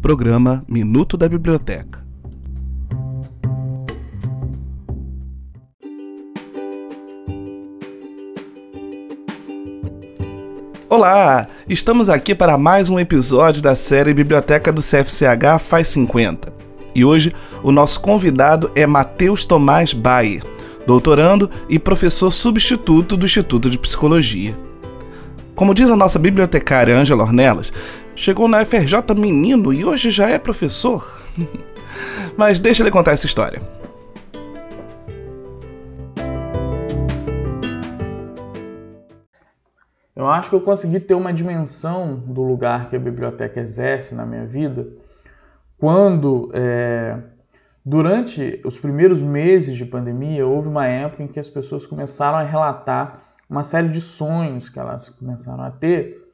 Programa Minuto da Biblioteca. Olá! Estamos aqui para mais um episódio da série Biblioteca do CFCH Faz 50. E hoje o nosso convidado é Matheus Tomás Bayer, doutorando e professor substituto do Instituto de Psicologia. Como diz a nossa bibliotecária Ângela Ornelas, chegou na FRJ menino e hoje já é professor. Mas deixa ele contar essa história. Eu acho que eu consegui ter uma dimensão do lugar que a biblioteca exerce na minha vida quando, é, durante os primeiros meses de pandemia, houve uma época em que as pessoas começaram a relatar uma série de sonhos que elas começaram a ter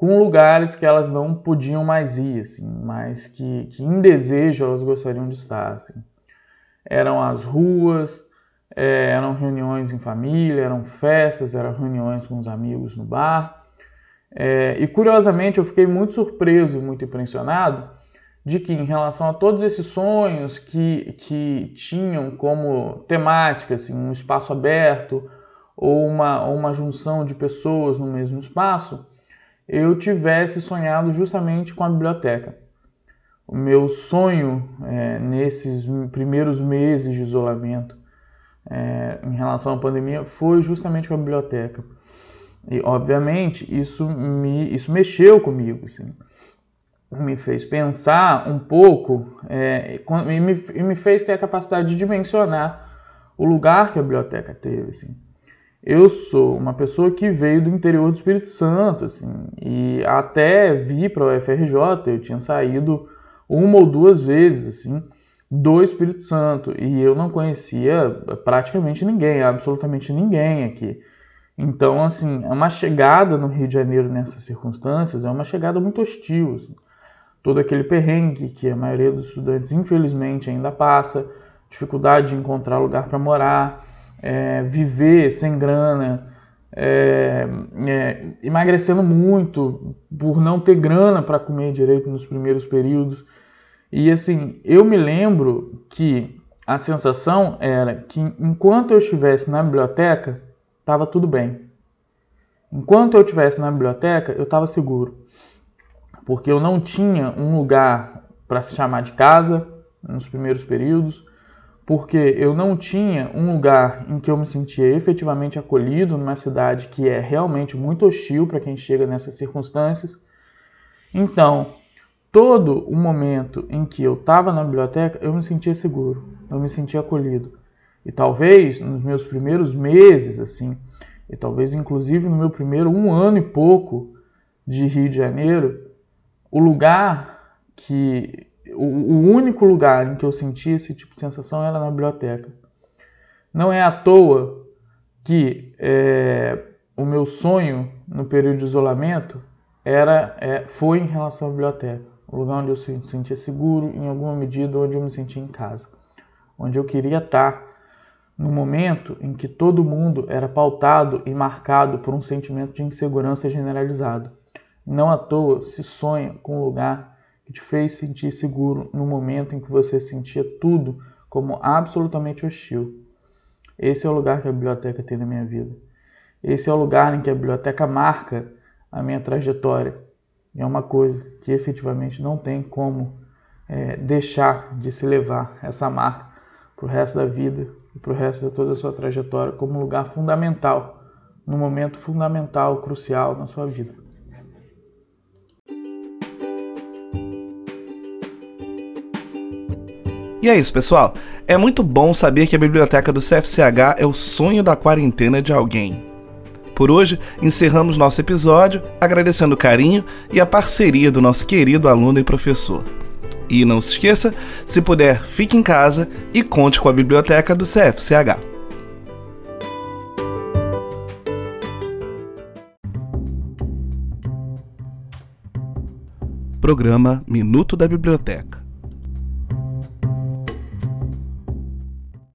com lugares que elas não podiam mais ir, assim, mas que, que em desejo elas gostariam de estar. Assim. Eram as ruas, é, eram reuniões em família, eram festas, eram reuniões com os amigos no bar. É, e curiosamente eu fiquei muito surpreso e muito impressionado de que, em relação a todos esses sonhos que, que tinham como temática assim, um espaço aberto ou uma, ou uma junção de pessoas no mesmo espaço, eu tivesse sonhado justamente com a biblioteca. O meu sonho é, nesses primeiros meses de isolamento é, em relação à pandemia foi justamente com a biblioteca. E, obviamente, isso, me, isso mexeu comigo, assim. me fez pensar um pouco é, e, me, e me fez ter a capacidade de dimensionar o lugar que a biblioteca teve. Assim. Eu sou uma pessoa que veio do interior do Espírito Santo, assim, e até vi para o UFRJ, eu tinha saído uma ou duas vezes, assim, do Espírito Santo e eu não conhecia praticamente ninguém, absolutamente ninguém aqui. Então, assim, é uma chegada no Rio de Janeiro nessas circunstâncias é uma chegada muito hostil. Assim. Todo aquele perrengue que a maioria dos estudantes, infelizmente, ainda passa, dificuldade de encontrar lugar para morar, é, viver sem grana, é, é, emagrecendo muito por não ter grana para comer direito nos primeiros períodos. E assim, eu me lembro que a sensação era que enquanto eu estivesse na biblioteca, estava tudo bem. Enquanto eu estivesse na biblioteca, eu estava seguro. Porque eu não tinha um lugar para se chamar de casa nos primeiros períodos, porque eu não tinha um lugar em que eu me sentia efetivamente acolhido numa cidade que é realmente muito hostil para quem chega nessas circunstâncias. Então, todo o momento em que eu estava na biblioteca, eu me sentia seguro, eu me sentia acolhido. E talvez nos meus primeiros meses, assim, e talvez inclusive no meu primeiro um ano e pouco de Rio de Janeiro, o lugar que. O, o único lugar em que eu sentia esse tipo de sensação era na biblioteca. Não é à toa que é, o meu sonho no período de isolamento era, é, foi em relação à biblioteca um lugar onde eu me sentia seguro, em alguma medida onde eu me sentia em casa, onde eu queria estar no momento em que todo mundo era pautado e marcado por um sentimento de insegurança generalizado. Não à toa se sonha com um lugar que te fez sentir seguro no momento em que você sentia tudo como absolutamente hostil. Esse é o lugar que a biblioteca tem na minha vida. Esse é o lugar em que a biblioteca marca a minha trajetória é uma coisa que efetivamente não tem como é, deixar de se levar essa marca para o resto da vida e para o resto de toda a sua trajetória como um lugar fundamental, num momento fundamental, crucial na sua vida. E é isso, pessoal. É muito bom saber que a biblioteca do CFCH é o sonho da quarentena de alguém. Por hoje, encerramos nosso episódio agradecendo o carinho e a parceria do nosso querido aluno e professor. E não se esqueça, se puder, fique em casa e conte com a biblioteca do CFCH. Programa Minuto da Biblioteca.